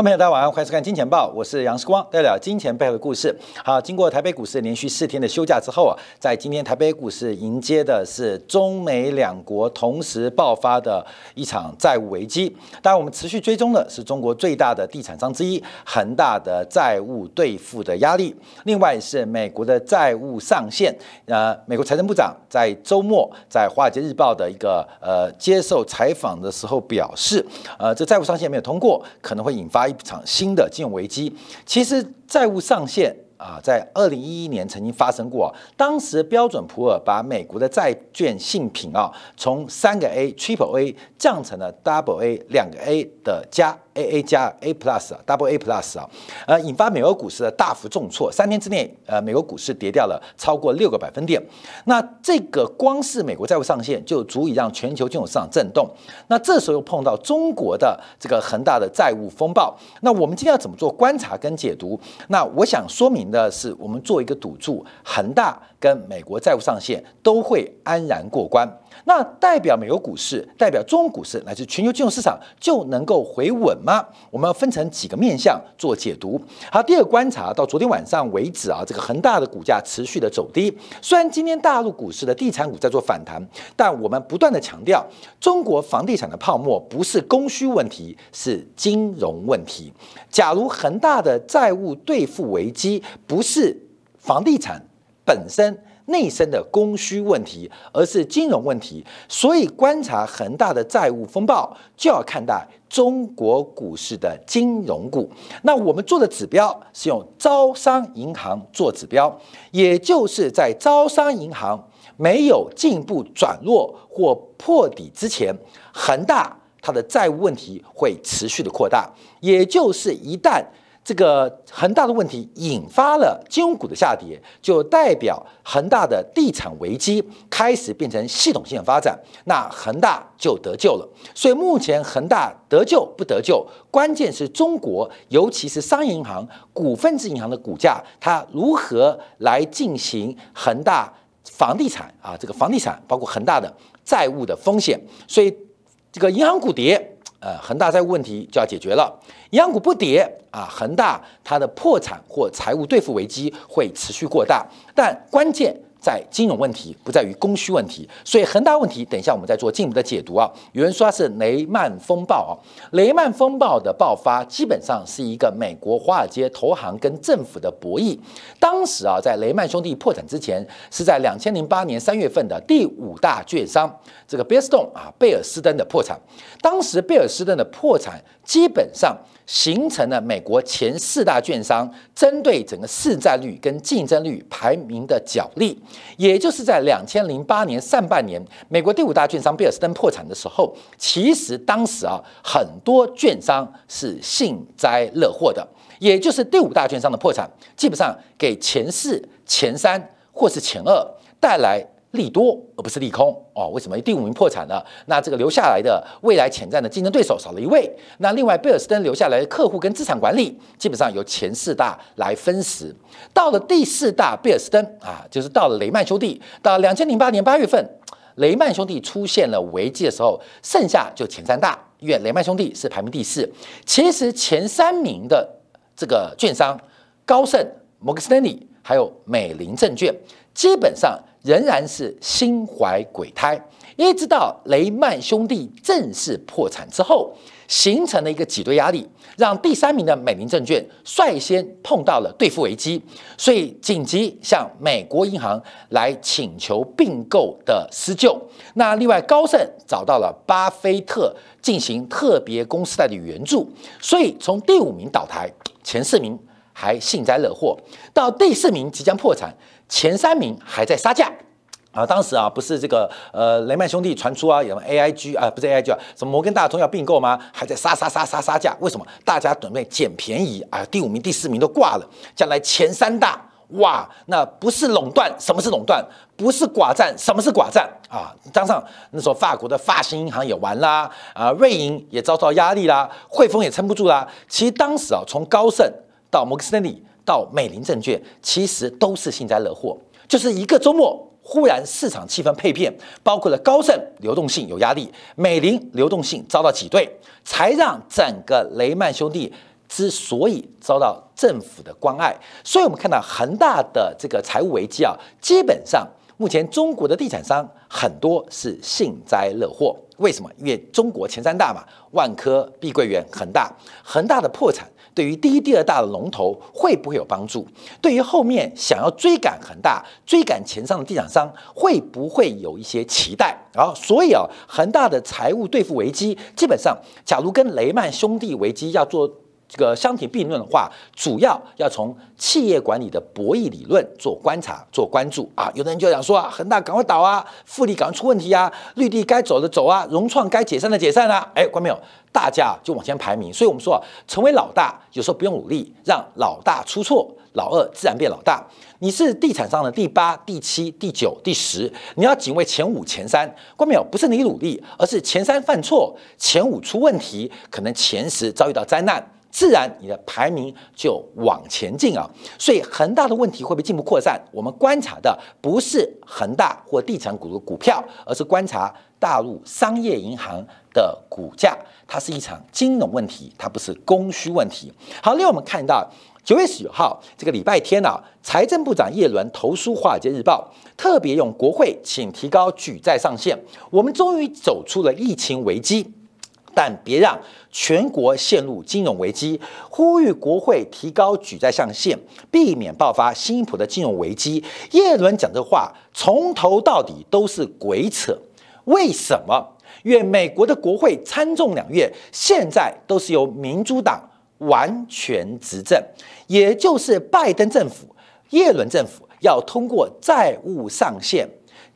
观众朋友，大家晚上欢迎收看《金钱报》，我是杨世光，带来金钱背后的故事。好，经过台北股市连续四天的休假之后啊，在今天台北股市迎接的是中美两国同时爆发的一场债务危机。当然，我们持续追踪的是中国最大的地产商之一恒大的债务兑付的压力，另外是美国的债务上限。呃，美国财政部长在周末在《华尔街日报》的一个呃接受采访的时候表示，呃，这债务上限没有通过，可能会引发。一场新的金融危机，其实债务上限啊，在二零一一年曾经发生过。当时标准普尔把美国的债券信品啊，从三个 A Triple A 降成了 Double A 两个 A 的加。A A 加 A Plus 啊，Double A Plus 啊，呃，引发美国股市的大幅重挫，三天之内，呃，美国股市跌掉了超过六个百分点。那这个光是美国债务上限就足以让全球金融市场震动。那这时候又碰到中国的这个恒大的债务风暴。那我们今天要怎么做观察跟解读？那我想说明的是，我们做一个赌注，恒大跟美国债务上限都会安然过关。那代表美国股市，代表中国股市乃至全球金融市场就能够回稳吗？我们要分成几个面向做解读。好，第二个观察到昨天晚上为止啊，这个恒大的股价持续的走低。虽然今天大陆股市的地产股在做反弹，但我们不断的强调，中国房地产的泡沫不是供需问题，是金融问题。假如恒大的债务兑付危机不是房地产本身。内生的供需问题，而是金融问题，所以观察恒大的债务风暴，就要看待中国股市的金融股。那我们做的指标是用招商银行做指标，也就是在招商银行没有进一步转弱或破底之前，恒大它的债务问题会持续的扩大，也就是一旦。这个恒大的问题引发了金融股的下跌，就代表恒大的地产危机开始变成系统性发展，那恒大就得救了。所以目前恒大得救不得救，关键是中国，尤其是商业银行、股份制银行的股价，它如何来进行恒大房地产啊，这个房地产包括恒大的债务的风险。所以这个银行股跌。呃，恒大债务问题就要解决了，央股不跌啊，恒大它的破产或财务兑付危机会持续过大，但关键。在金融问题不在于供需问题，所以恒大问题，等一下我们再做进一步的解读啊。有人说它是雷曼风暴啊，雷曼风暴的爆发基本上是一个美国华尔街投行跟政府的博弈。当时啊，在雷曼兄弟破产之前，是在两千零八年三月份的第五大券商这个贝尔斯登啊贝尔斯登的破产。当时贝尔斯登的破产基本上。形成了美国前四大券商针对整个市占率跟竞争力排名的角力，也就是在两千零八年上半年，美国第五大券商贝尔斯登破产的时候，其实当时啊很多券商是幸灾乐祸的，也就是第五大券商的破产，基本上给前四、前三或是前二带来。利多而不是利空哦？为什么第五名破产了？那这个留下来的未来潜在的竞争对手少了一位。那另外贝尔斯登留下来的客户跟资产管理基本上由前四大来分食。到了第四大贝尔斯登啊，就是到了雷曼兄弟。到两千零八年八月份，雷曼兄弟出现了危机的时候，剩下就前三大，因为雷曼兄弟是排名第四。其实前三名的这个券商高盛、摩根斯丹利还有美林证券，基本上。仍然是心怀鬼胎，一直到雷曼兄弟正式破产之后，形成了一个挤兑压力，让第三名的美林证券率先碰到了兑付危机，所以紧急向美国银行来请求并购的施救。那另外高盛找到了巴菲特进行特别公司贷的援助，所以从第五名倒台，前四名还幸灾乐祸，到第四名即将破产。前三名还在杀价啊！当时啊，不是这个呃雷曼兄弟传出啊，有 A I G 啊，不是 A I G 啊，什么摩根大通要并购吗？还在杀杀杀杀杀价？为什么？大家准备捡便宜啊！第五名、第四名都挂了，将来前三大哇，那不是垄断，什么是垄断？不是寡占，什么是寡占啊？加上那时候法国的发行银行也完啦，啊，瑞银也遭到压力啦，汇丰也撑不住啦。其实当时啊，从高盛到摩根斯丹利。到美林证券，其实都是幸灾乐祸，就是一个周末，忽然市场气氛配变，包括了高盛流动性有压力，美林流动性遭到挤兑，才让整个雷曼兄弟之所以遭到政府的关爱，所以我们看到恒大的这个财务危机啊，基本上目前中国的地产商很多是幸灾乐祸。为什么？因为中国前三大嘛，万科、碧桂园、恒大，恒大的破产。对于第一、第二大的龙头会不会有帮助？对于后面想要追赶恒大、追赶前上的地产商，会不会有一些期待？然后，所以啊，恒大的财务对付危机，基本上，假如跟雷曼兄弟危机要做。这个相提并论的话，主要要从企业管理的博弈理论做观察、做关注啊。有的人就想说啊，恒大赶快倒啊，富力赶快出问题啊，绿地该走的走啊，融创该解散的解散啊。哎，关没有？大家就往前排名。所以我们说啊，成为老大有时候不用努力，让老大出错，老二自然变老大。你是地产商的第八、第七、第九、第十，你要警卫前五、前三。关没有？不是你努力，而是前三犯错，前五出问题，可能前十遭遇到灾难。自然你的排名就往前进啊，所以恒大的问题会不会进一步扩散？我们观察的不是恒大或地产股的股票，而是观察大陆商业银行的股价。它是一场金融问题，它不是供需问题。好，另外我们看到九月十九号这个礼拜天啊，财政部长叶伦投书《华尔街日报》，特别用国会请提高举债上限。我们终于走出了疫情危机。但别让全国陷入金融危机，呼吁国会提高举债上限，避免爆发新一波的金融危机。耶伦讲这话从头到底都是鬼扯。为什么？因为美国的国会参众两院现在都是由民主党完全执政，也就是拜登政府、耶伦政府要通过债务上限。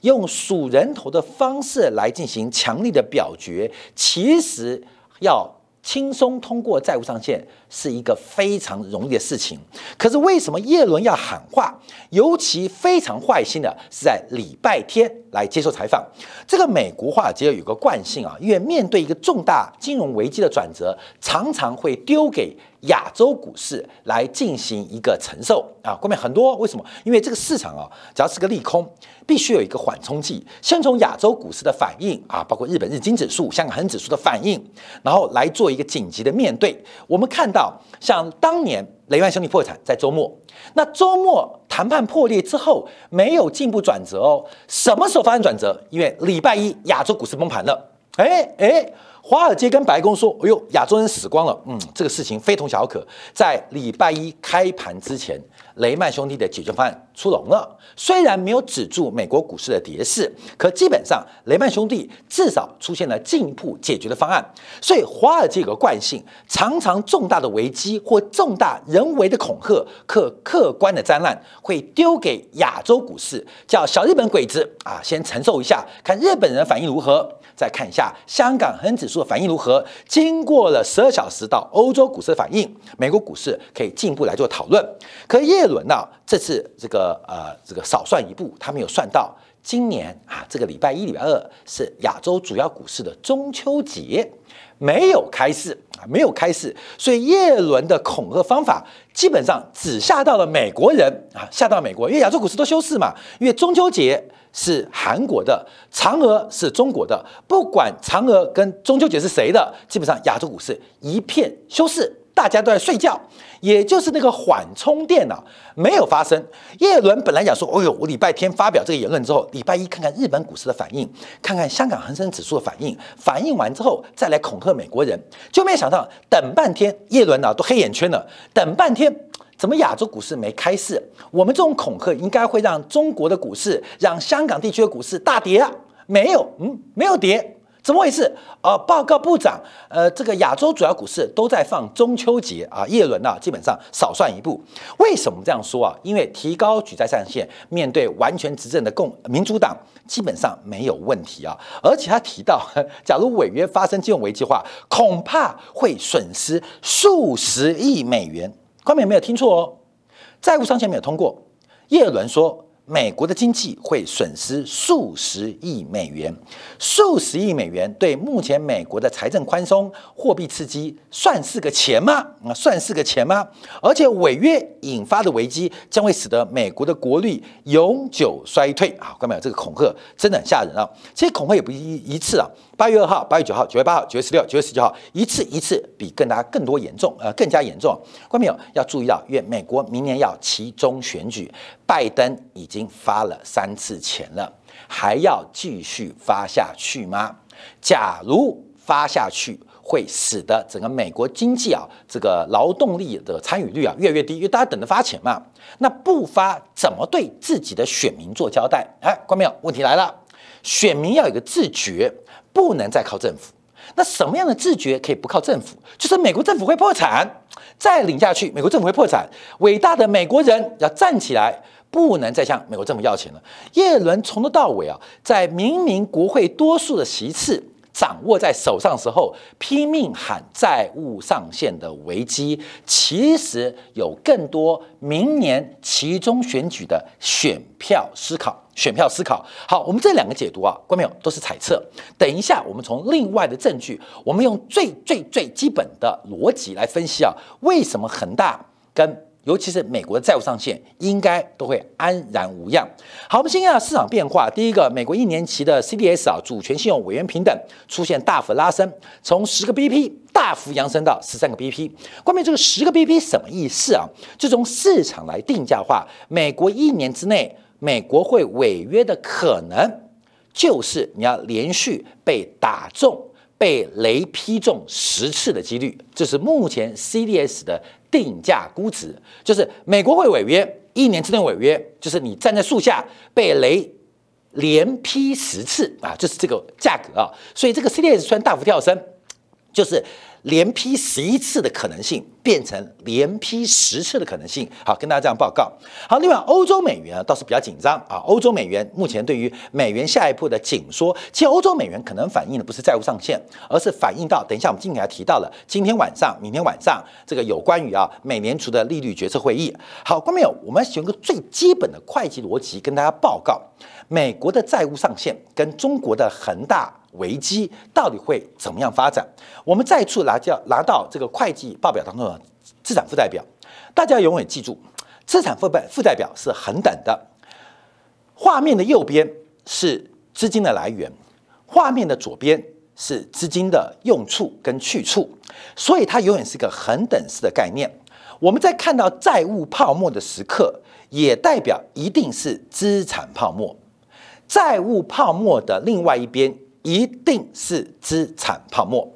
用数人头的方式来进行强力的表决，其实要轻松通过债务上限是一个非常容易的事情。可是为什么叶伦要喊话？尤其非常坏心的是在礼拜天来接受采访。这个美国华尔街有个惯性啊，因为面对一个重大金融危机的转折，常常会丢给。亚洲股市来进行一个承受啊，后面很多为什么？因为这个市场啊，只要是个利空，必须有一个缓冲剂。先从亚洲股市的反应啊，包括日本日经指数、香港恒指数的反应，然后来做一个紧急的面对。我们看到，像当年雷曼兄弟破产在周末，那周末谈判破裂之后，没有进一步转折哦。什么时候发生转折？因为礼拜一亚洲股市崩盘了。哎哎。华尔街跟白宫说：“哎呦，亚洲人死光了。”嗯，这个事情非同小可。在礼拜一开盘之前，雷曼兄弟的解决方案出笼了。虽然没有止住美国股市的跌势，可基本上雷曼兄弟至少出现了进一步解决的方案。所以，华尔街有个惯性，常常重大的危机或重大人为的恐吓、客客观的灾难，会丢给亚洲股市，叫小日本鬼子啊，先承受一下，看日本人反应如何。再看一下香港恒指数的反应如何？经过了十二小时到欧洲股市的反应，美国股市可以进一步来做讨论。可叶伦呢？这次这个呃这个少算一步，他没有算到今年啊这个礼拜一、礼拜二是亚洲主要股市的中秋节，没有开市啊，没有开市，所以叶伦的恐吓方法基本上只吓到了美国人啊，吓到美国，因为亚洲股市都休市嘛，因为中秋节。是韩国的，嫦娥是中国的，不管嫦娥跟中秋节是谁的，基本上亚洲股市一片休市，大家都在睡觉，也就是那个缓冲电脑没有发生。叶伦本来讲说，哦呦，我礼拜天发表这个言论之后，礼拜一看看日本股市的反应，看看香港恒生指数的反应，反应完之后再来恐吓美国人，就没想到等半天，叶伦呢都黑眼圈了，等半天。怎么亚洲股市没开市？我们这种恐吓应该会让中国的股市、让香港地区的股市大跌啊？没有，嗯，没有跌，怎么回事？呃，报告部长，呃，这个亚洲主要股市都在放中秋节啊，叶伦啊，基本上少算一步。为什么这样说啊？因为提高举债上限，面对完全执政的共民主党，基本上没有问题啊。而且他提到，假如违约发生金融危机的话，恐怕会损失数十亿美元。官媒没有听错哦，债务上限没有通过。叶伦说美国的经济会损失数十亿美元，数十亿美元对目前美国的财政宽松、货币刺激算是个钱吗？啊，算是个钱吗？而且违约引发的危机将会使得美国的国力永久衰退啊！看到没有？这个恐吓真的很吓人啊！其实恐吓也不一一次啊，八月二号、八月九号、九月八号、九月十六、九月十九号，一次一次比更大更多严重，呃，更加严重。观众朋友？要注意到，因为美国明年要其中选举，拜登已经发了三次钱了，还要继续发下去吗？假如发下去，会使得整个美国经济啊，这个劳动力的参与率啊越来越低，因为大家等着发钱嘛。那不发怎么对自己的选民做交代？哎，关没有？问题来了，选民要有个自觉，不能再靠政府。那什么样的自觉可以不靠政府？就是美国政府会破产，再领下去，美国政府会破产。伟大的美国人要站起来，不能再向美国政府要钱了。耶伦从头到尾啊，在明明国会多数的席次掌握在手上时候，拼命喊债务上限的危机，其实有更多明年其中选举的选票思考。选票思考好，我们这两个解读啊，观众朋友都是猜测。等一下，我们从另外的证据，我们用最最最基本的逻辑来分析啊，为什么恒大跟尤其是美国的债务上限应该都会安然无恙？好，我们先看下市场变化。第一个，美国一年期的 CDS 啊，主权信用委员平等出现大幅拉升，从十个 BP 大幅扬升到十三个 BP。关于这个十个 BP 什么意思啊？就从市场来定价化，美国一年之内。美国会违约的可能，就是你要连续被打中、被雷劈中十次的几率，这是目前 CDS 的定价估值。就是美国会违约，一年之内违约，就是你站在树下被雷连劈十次啊，就是这个价格啊。所以这个 CDS 虽然大幅跳升，就是。连批十一次的可能性变成连批十次的可能性，好，跟大家这样报告。好，另外欧洲美元倒是比较紧张啊。欧洲美元目前对于美元下一步的紧缩，其实欧洲美元可能反映的不是债务上限，而是反映到等一下我们今天要提到了今天晚上、明天晚上这个有关于啊美联储的利率决策会议。好，观众朋友，我们选个最基本的会计逻辑跟大家报告：美国的债务上限跟中国的恒大。危机到底会怎么样发展？我们再次拿叫拿到这个会计报表当中的资产负债表，大家永远记住，资产负债负债表是恒等的。画面的右边是资金的来源，画面的左边是资金的用处跟去处，所以它永远是个恒等式的概念。我们在看到债务泡沫的时刻，也代表一定是资产泡沫。债务泡沫的另外一边。一定是资产泡沫，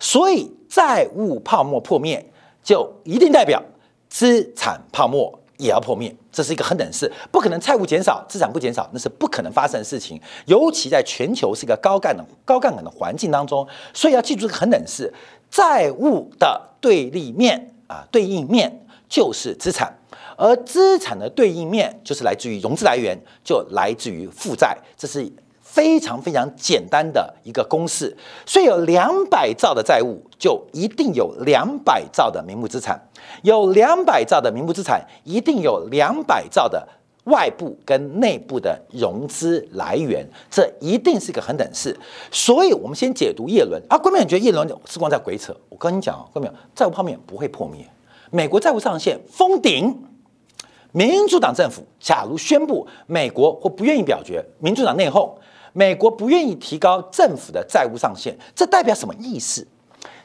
所以债务泡沫破灭，就一定代表资产泡沫也要破灭。这是一个恒等式，不可能债务减少，资产不减少，那是不可能发生的事情。尤其在全球是一个高杠的高杠杆的环境当中，所以要记住这个恒等式，债务的对立面啊，对应面就是资产，而资产的对应面就是来自于融资来源，就来自于负债，这是。非常非常简单的一个公式，所以有两百兆的债务，就一定有两百兆的名目资产；有两百兆的名目资产，一定有两百兆的外部跟内部的融资来源，这一定是一个恒等式。所以，我们先解读叶伦啊，关键觉得叶伦是光在鬼扯。我跟你讲啊，关键债务泡沫不会破灭，美国债务上限封顶。民主党政府假如宣布美国或不愿意表决，民主党内讧。美国不愿意提高政府的债务上限，这代表什么意思？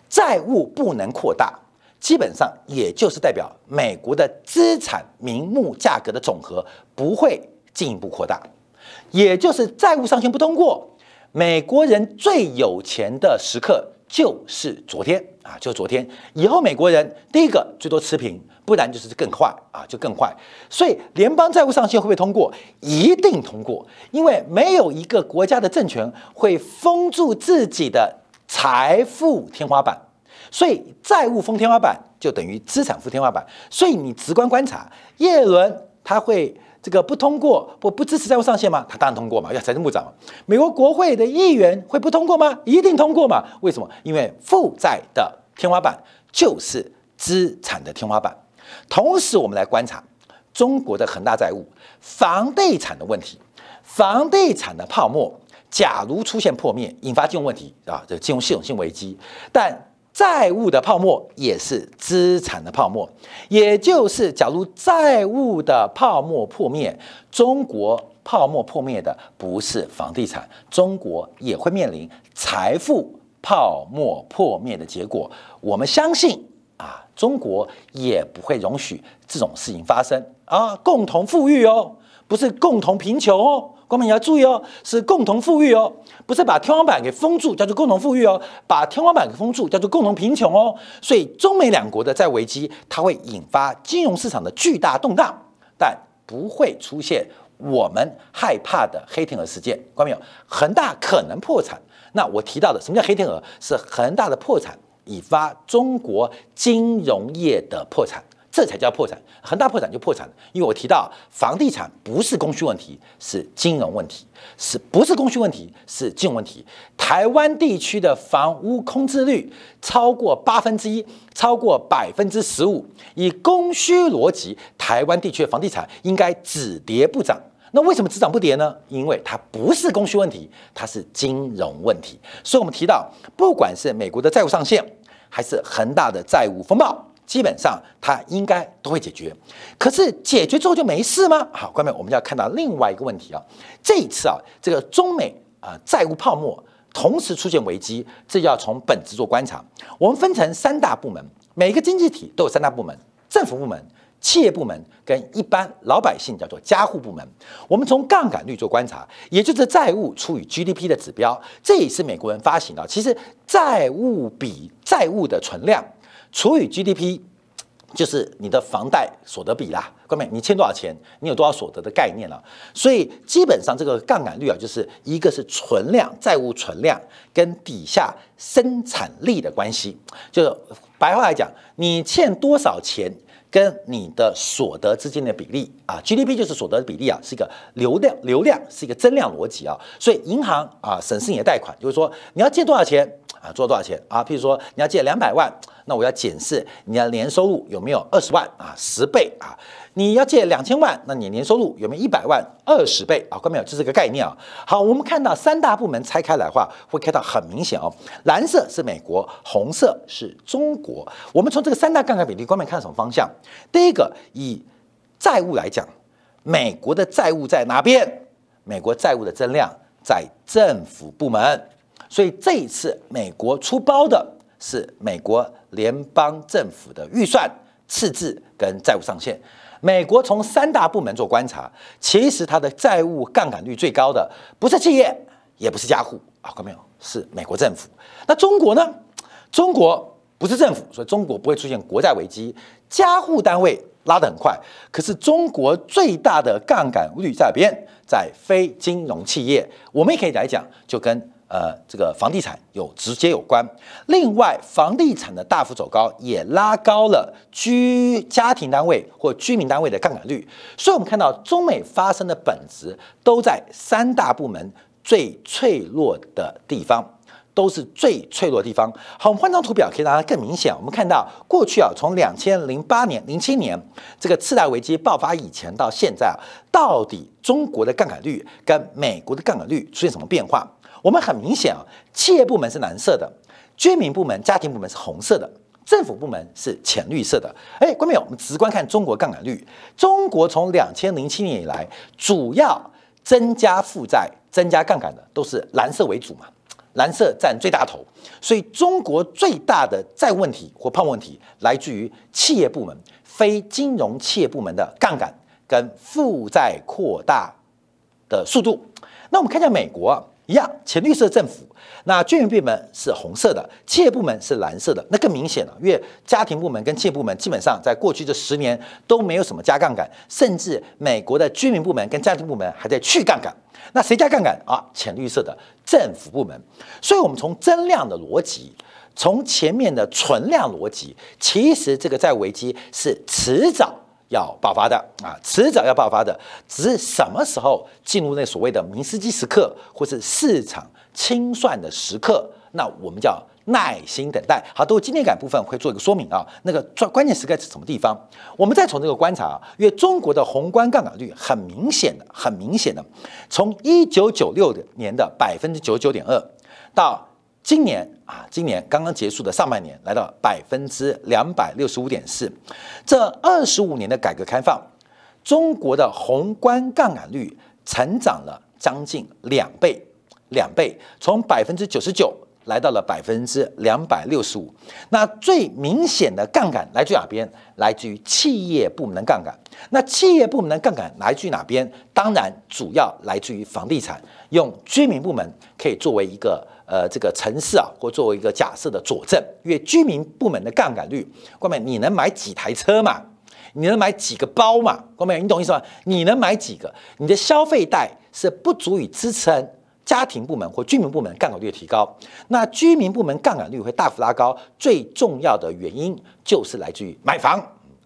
债务不能扩大，基本上也就是代表美国的资产名目价格的总和不会进一步扩大，也就是债务上限不通过，美国人最有钱的时刻就是昨天啊，就是昨天以后，美国人第一个最多持平。不然就是更坏啊，就更坏。所以联邦债务上限会不会通过？一定通过，因为没有一个国家的政权会封住自己的财富天花板。所以债务封天花板就等于资产负天花板。所以你直观观察，耶伦他会这个不通过不不支持债务上限吗？他当然通过嘛，要财政部长。美国国会的议员会不通过吗？一定通过嘛？为什么？因为负债的天花板就是资产的天花板。同时，我们来观察中国的恒大债务、房地产的问题、房地产的泡沫，假如出现破灭，引发金融问题啊，这金融系统性危机，但债务的泡沫也是资产的泡沫，也就是假如债务的泡沫破灭，中国泡沫破灭的不是房地产，中国也会面临财富泡沫破灭的结果。我们相信啊，中国也不会容许这种事情发生啊，共同富裕哦，不是共同贫穷哦。光明你要注意哦，是共同富裕哦，不是把天花板给封住叫做共同富裕哦，把天花板给封住叫做共同贫穷哦。所以中美两国的债危机，它会引发金融市场的巨大动荡，但不会出现我们害怕的黑天鹅事件。光明有恒大可能破产，那我提到的什么叫黑天鹅？是恒大的破产引发中国金融业的破产。这才叫破产，恒大破产就破产了。因为我提到房地产不是供需问题，是金融问题，是不是供需问题是金融问题？台湾地区的房屋空置率超过八分之一，超过百分之十五。以供需逻辑，台湾地区的房地产应该只跌不涨。那为什么只涨不跌呢？因为它不是供需问题，它是金融问题。所以我们提到，不管是美国的债务上限，还是恒大的债务风暴。基本上它应该都会解决，可是解决之后就没事吗？好，关面我们要看到另外一个问题啊，这一次啊，这个中美啊债务泡沫同时出现危机，这要从本质做观察。我们分成三大部门，每个经济体都有三大部门：政府部门、企业部门跟一般老百姓叫做家户部门。我们从杠杆率做观察，也就是债务除以 GDP 的指标，这也是美国人发行的。其实债务比债务的存量。除以 GDP，就是你的房贷所得比啦，各位，你欠多少钱，你有多少所得的概念了。所以基本上这个杠杆率啊，就是一个是存量债务存量跟底下生产力的关系，就是白话来讲，你欠多少钱跟你的所得之间的比例啊，GDP 就是所得的比例啊，是一个流量流量是一个增量逻辑啊。所以银行啊审视你的贷款，就是说你要借多少钱啊，做多少钱啊？譬如说你要借两百万。那我要检视你的年收入有没有二十万啊，十倍啊！你要借两千万，那你年收入有没有一百万，二十倍啊？看没有？这是个概念啊。好，我们看到三大部门拆开来的话，会看到很明显哦。蓝色是美国，红色是中国。我们从这个三大杠杆比例，方面看什么方向？第一个，以债务来讲，美国的债务在哪边？美国债务的增量在政府部门，所以这一次美国出包的是美国。联邦政府的预算赤字跟债务上限，美国从三大部门做观察，其实它的债务杠杆率最高的不是企业，也不是家户啊，看到没有？是美国政府。那中国呢？中国不是政府，所以中国不会出现国债危机，家户单位拉得很快。可是中国最大的杠杆率在哪边？在非金融企业。我们也可以来讲，就跟。呃，这个房地产有直接有关。另外，房地产的大幅走高，也拉高了居家庭单位或居民单位的杠杆率。所以，我们看到中美发生的本质都在三大部门最脆弱的地方，都是最脆弱的地方。好，我们换张图表可以让它更明显。我们看到过去啊，从两千零八年、零七年这个次贷危机爆发以前到现在啊，到底中国的杠杆率跟美国的杠杆率出现什么变化？我们很明显啊，企业部门是蓝色的，居民部门、家庭部门是红色的，政府部门是浅绿色的。哎，观众朋友，我们直观看中国杠杆率，中国从两千零七年以来，主要增加负债、增加杠杆的都是蓝色为主嘛，蓝色占最大头，所以中国最大的债务问题或泡沫问题来自于企业部门、非金融企业部门的杠杆跟负债扩大的速度。那我们看一下美国。一样，浅绿色政府，那居民部门是红色的，企业部门是蓝色的，那更明显了。因为家庭部门跟企业部门基本上在过去这十年都没有什么加杠杆，甚至美国的居民部门跟家庭部门还在去杠杆。那谁加杠杆啊？浅绿色的政府部门。所以，我们从增量的逻辑，从前面的存量逻辑，其实这个债务危机是迟早。要爆发的啊，迟早要爆发的，只是什么时候进入那所谓的明斯基时刻，或是市场清算的时刻，那我们叫耐心等待。好，都今天感部分会做一个说明啊。那个关关键时刻是什么地方？我们再从这个观察啊，因为中国的宏观杠杆率很明显的、很明显的，从一九九六年的百分之九十九点二，到今年啊，今年刚刚结束的上半年来到百分之两百六十五点四，这二十五年的改革开放，中国的宏观杠杆率成长了将近两倍，两倍，从百分之九十九。来到了百分之两百六十五，那最明显的杠杆来自于哪边？来自于企业部门的杠杆。那企业部门的杠杆来自于哪边？当然主要来自于房地产。用居民部门可以作为一个呃这个城市啊，或作为一个假设的佐证，因为居民部门的杠杆率，各位你能买几台车嘛？你能买几个包嘛？各位你懂意思吗？你能买几个？你的消费贷是不足以支撑。家庭部门或居民部门杠杆率的提高，那居民部门杠杆率会大幅拉高。最重要的原因就是来自于买房、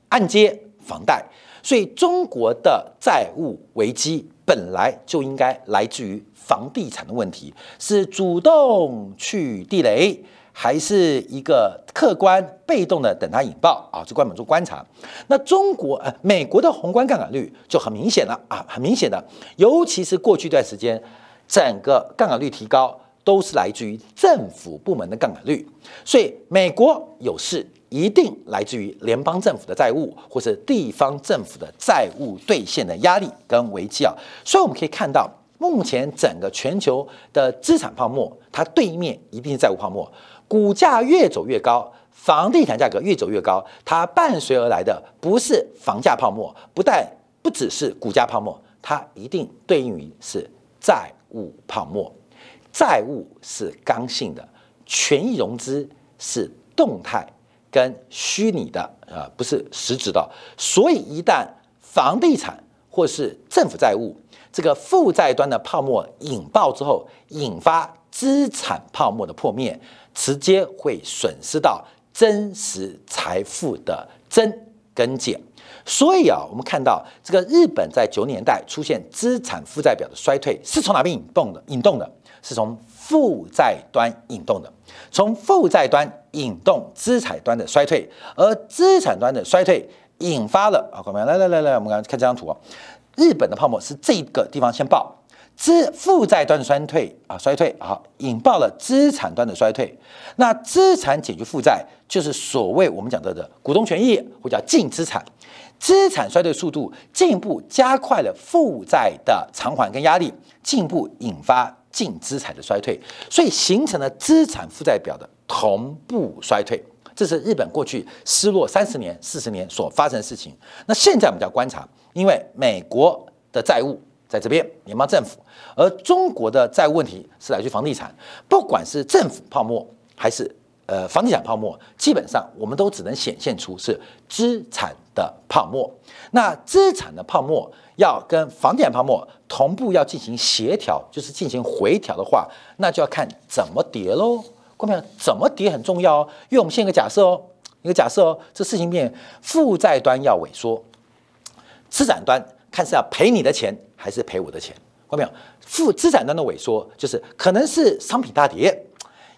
按揭、房贷。所以中国的债务危机本来就应该来自于房地产的问题，是主动去地雷，还是一个客观被动的等它引爆啊？这关门做观察。那中国呃，美国的宏观杠杆率就很明显了啊，很明显的，尤其是过去一段时间。整个杠杆率提高都是来自于政府部门的杠杆率，所以美国有事一定来自于联邦政府的债务或是地方政府的债务兑现的压力跟危机啊。所以我们可以看到，目前整个全球的资产泡沫，它对面一定是债务泡沫。股价越走越高，房地产价格越走越高，它伴随而来的不是房价泡沫，不但不只是股价泡沫，它一定对应于是债。务泡沫，债务是刚性的，权益融资是动态跟虚拟的啊，不是实质的。所以一旦房地产或是政府债务这个负债端的泡沫引爆之后，引发资产泡沫的破灭，直接会损失到真实财富的增跟减。所以啊，我们看到这个日本在九十年代出现资产负债表的衰退，是从哪边引动的？引动的是从负债端引动的，从负债端引动资产端的衰退，而资产端的衰退引发了啊，各位来来来来，我们看看这张图啊，日本的泡沫是这个地方先爆，资负债端的衰退啊，衰退啊，引爆了资产端的衰退。那资产解决负债，就是所谓我们讲到的股东权益，或叫净资产。资产衰退速度进一步加快了负债的偿还跟压力，进一步引发净资产的衰退，所以形成了资产负债表的同步衰退。这是日本过去失落三十年、四十年所发生的事情。那现在我们就要观察，因为美国的债务在这边，联邦政府，而中国的债务问题是来自于房地产，不管是政府泡沫还是。呃，房地产泡沫基本上我们都只能显现出是资产的泡沫。那资产的泡沫要跟房地产泡沫同步要进行协调，就是进行回调的话，那就要看怎么跌喽。各位怎么跌很重要哦。因为我们现在一个假设哦，一个假设哦，这事情变负债端要萎缩，资产端看是要赔你的钱还是赔我的钱。看到没有？负资产端的萎缩就是可能是商品大跌，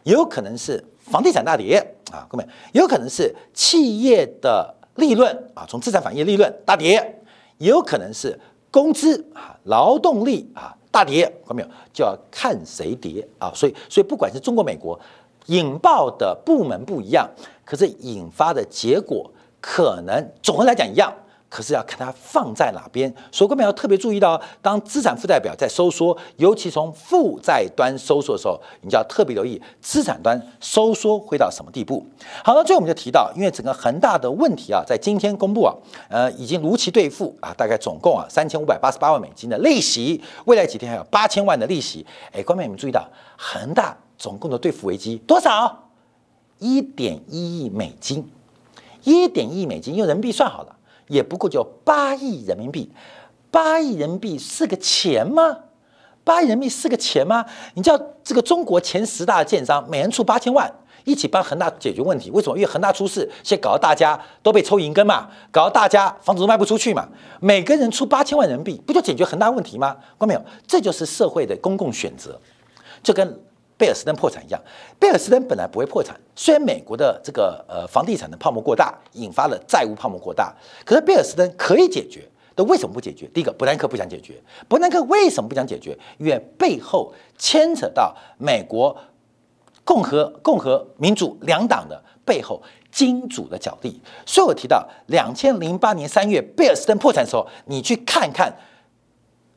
也有可能是。房地产大跌啊，各位，有可能是企业的利润啊，从资产反应利润大跌，也有可能是工资啊、劳动力啊大跌，看到没有？就要看谁跌啊。所以，所以不管是中国、美国，引爆的部门不一样，可是引发的结果可能总的来讲一样。可是要看它放在哪边，所以各位要特别注意到，当资产负债表在收缩，尤其从负债端收缩的时候，你就要特别留意资产端收缩会到什么地步。好了，最后我们就提到，因为整个恒大的问题啊，在今天公布啊，呃，已经如期兑付啊，大概总共啊三千五百八十八万美金的利息，未来几天还有八千万的利息。哎，观众你们注意到，恒大总共的兑付危机多少？一点一亿美金，一点一亿美金，用人民币算好了。也不过就八亿人民币，八亿人民币是个钱吗？八亿人民币是个钱吗？你叫这个中国前十大建商每人出八千万，一起帮恒大解决问题。为什么？因为恒大出事，现在搞得大家都被抽银根嘛，搞得大家房子都卖不出去嘛。每个人出八千万人民币，不就解决恒大问题吗？看到没有？这就是社会的公共选择，就跟贝尔斯登破产一样，贝尔斯登本来不会破产，虽然美国的这个呃房地产的泡沫过大，引发了债务泡沫过大，可是贝尔斯登可以解决。那为什么不解决？第一个，伯南克不想解决。伯南克为什么不想解决？因为背后牵扯到美国共和、共和、民主两党的背后金主的角力。所以我提到，两千零八年三月贝尔斯登破产的时候，你去看看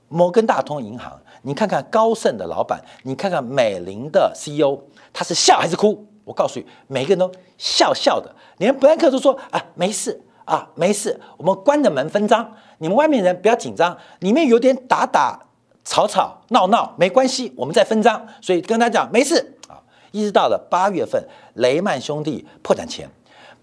摩根大通银行，你看看高盛的老板，你看看美林的 CEO，他是笑还是哭？我告诉你，每个人都笑笑的，连伯南克都说啊，没事啊，没事，我们关着门分赃。你们外面人不要紧张，里面有点打打吵吵闹闹没关系，我们在分赃，所以跟他讲没事啊。一直到了八月份，雷曼兄弟破产前，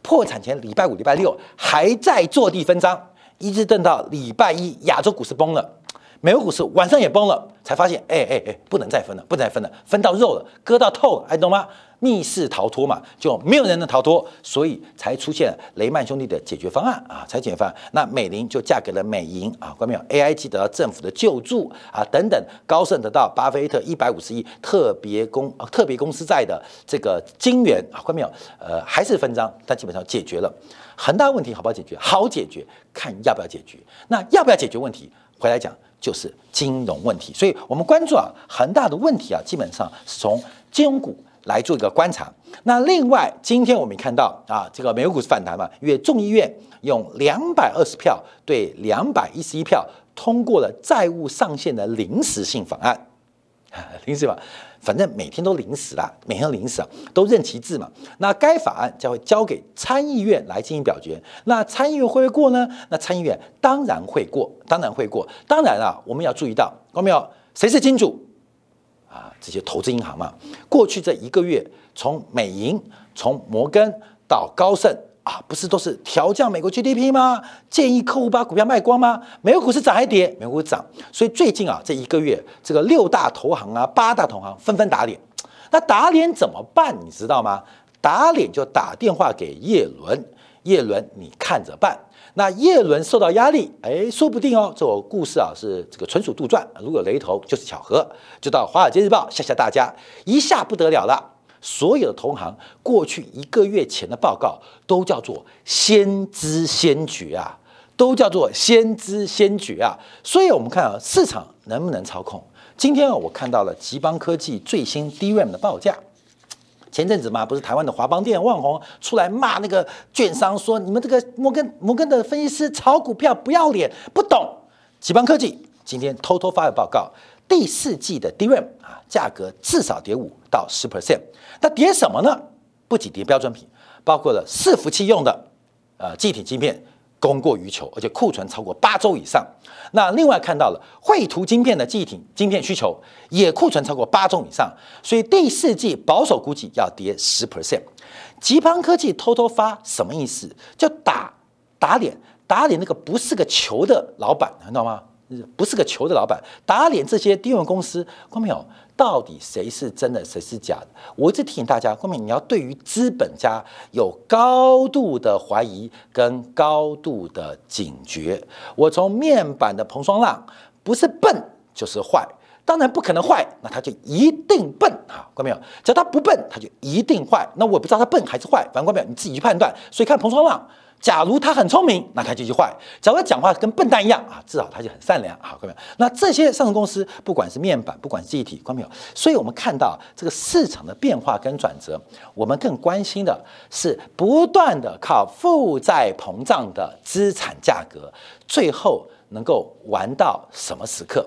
破产前礼拜五、礼拜六还在坐地分赃，一直等到礼拜一，亚洲股市崩了，美国股市晚上也崩了，才发现哎哎哎，不能再分了，不能再分了，分到肉了，割到透了，还懂吗？密室逃脱嘛，就没有人能逃脱，所以才出现雷曼兄弟的解决方案啊，才解决方案。那美林就嫁给了美银啊，关没有？AIG 得到政府的救助啊，等等。高盛得到巴菲特一百五十亿特别公特别公司债的这个金元啊，关没有？呃，还是分赃，但基本上解决了。恒大问题好不好解决？好解决，看要不要解决。那要不要解决问题？回来讲就是金融问题。所以我们关注啊，恒大的问题啊，基本上是从金融股。来做一个观察。那另外，今天我们看到啊，这个美国股市反弹嘛，因为众议院用两百二十票对两百一十一票通过了债务上限的临时性法案。临时吧，反正每天都临时啦，每天都临时啊，都任其制嘛。那该法案将会交给参议院来进行表决。那参议院会不会过呢？那参议院当然会过，当然会过。当然啊，我们要注意到，看到没有？谁是金主？啊，这些投资银行嘛，过去这一个月，从美银、从摩根到高盛啊，不是都是调降美国 GDP 吗？建议客户把股票卖光吗？美国股市涨还跌？美国股涨，所以最近啊，这一个月，这个六大投行啊、八大投行纷纷打脸。那打脸怎么办？你知道吗？打脸就打电话给叶伦，叶伦你看着办。那叶伦受到压力，哎，说不定哦。这个故事啊，是这个纯属杜撰，如果有雷头就是巧合。就到《华尔街日报》吓吓大家，一下不得了了。所有的同行过去一个月前的报告都叫做先知先觉啊，都叫做先知先觉啊。所以我们看啊，市场能不能操控？今天啊，我看到了吉邦科技最新 DRAM 的报价。前阵子嘛，不是台湾的华邦电、万宏出来骂那个券商，说你们这个摩根摩根的分析师炒股票不要脸，不懂。启邦科技今天偷偷发表报告，第四季的 DRAM 啊，价格至少跌五到十 percent。那跌什么呢？不仅跌标准品，包括了伺服器用的呃记忆体晶片。供过于求，而且库存超过八周以上。那另外看到了绘图晶片的记忆体晶片需求也库存超过八周以上，所以第四季保守估计要跌十 percent。吉邦科技偷偷发什么意思？叫打打脸，打脸那个不是个球的老板，看到吗？不是个球的老板，打脸这些低润公司，看到没有？到底谁是真的，谁是假的？我一直提醒大家，后面你要对于资本家有高度的怀疑跟高度的警觉。我从面板的彭双浪，不是笨就是坏，当然不可能坏，那他就一定笨啊！关没有？只要他不笨，他就一定坏。那我不知道他笨还是坏，反正关没有？你自己去判断。所以看彭双浪。假如他很聪明，那他就去坏；假如他讲话跟笨蛋一样啊，至少他就很善良。好，各位，那这些上市公司，不管是面板，不管是一体，看到没有？所以我们看到这个市场的变化跟转折，我们更关心的是不断的靠负债膨胀的资产价格，最后能够玩到什么时刻？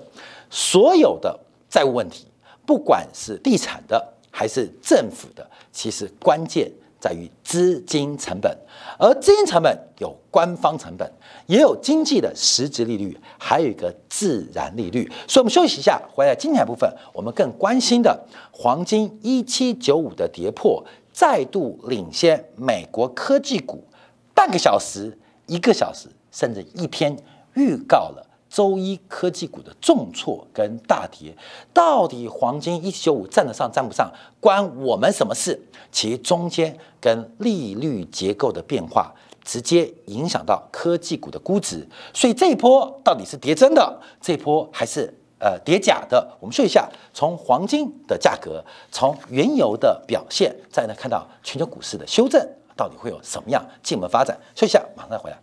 所有的债务问题，不管是地产的还是政府的，其实关键。在于资金成本，而资金成本有官方成本，也有经济的实质利率，还有一个自然利率。所以，我们休息一下，回来精彩部分，我们更关心的黄金一七九五的跌破，再度领先美国科技股半个小时、一个小时，甚至一天，预告了。周一科技股的重挫跟大跌，到底黄金一九五站得上站不上，关我们什么事？其中间跟利率结构的变化，直接影响到科技股的估值。所以这一波到底是跌真的，这一波还是呃跌假的。我们说一下，从黄金的价格，从原油的表现，再呢看到全球股市的修正到底会有什么样进一步发展。说一下，马上回来。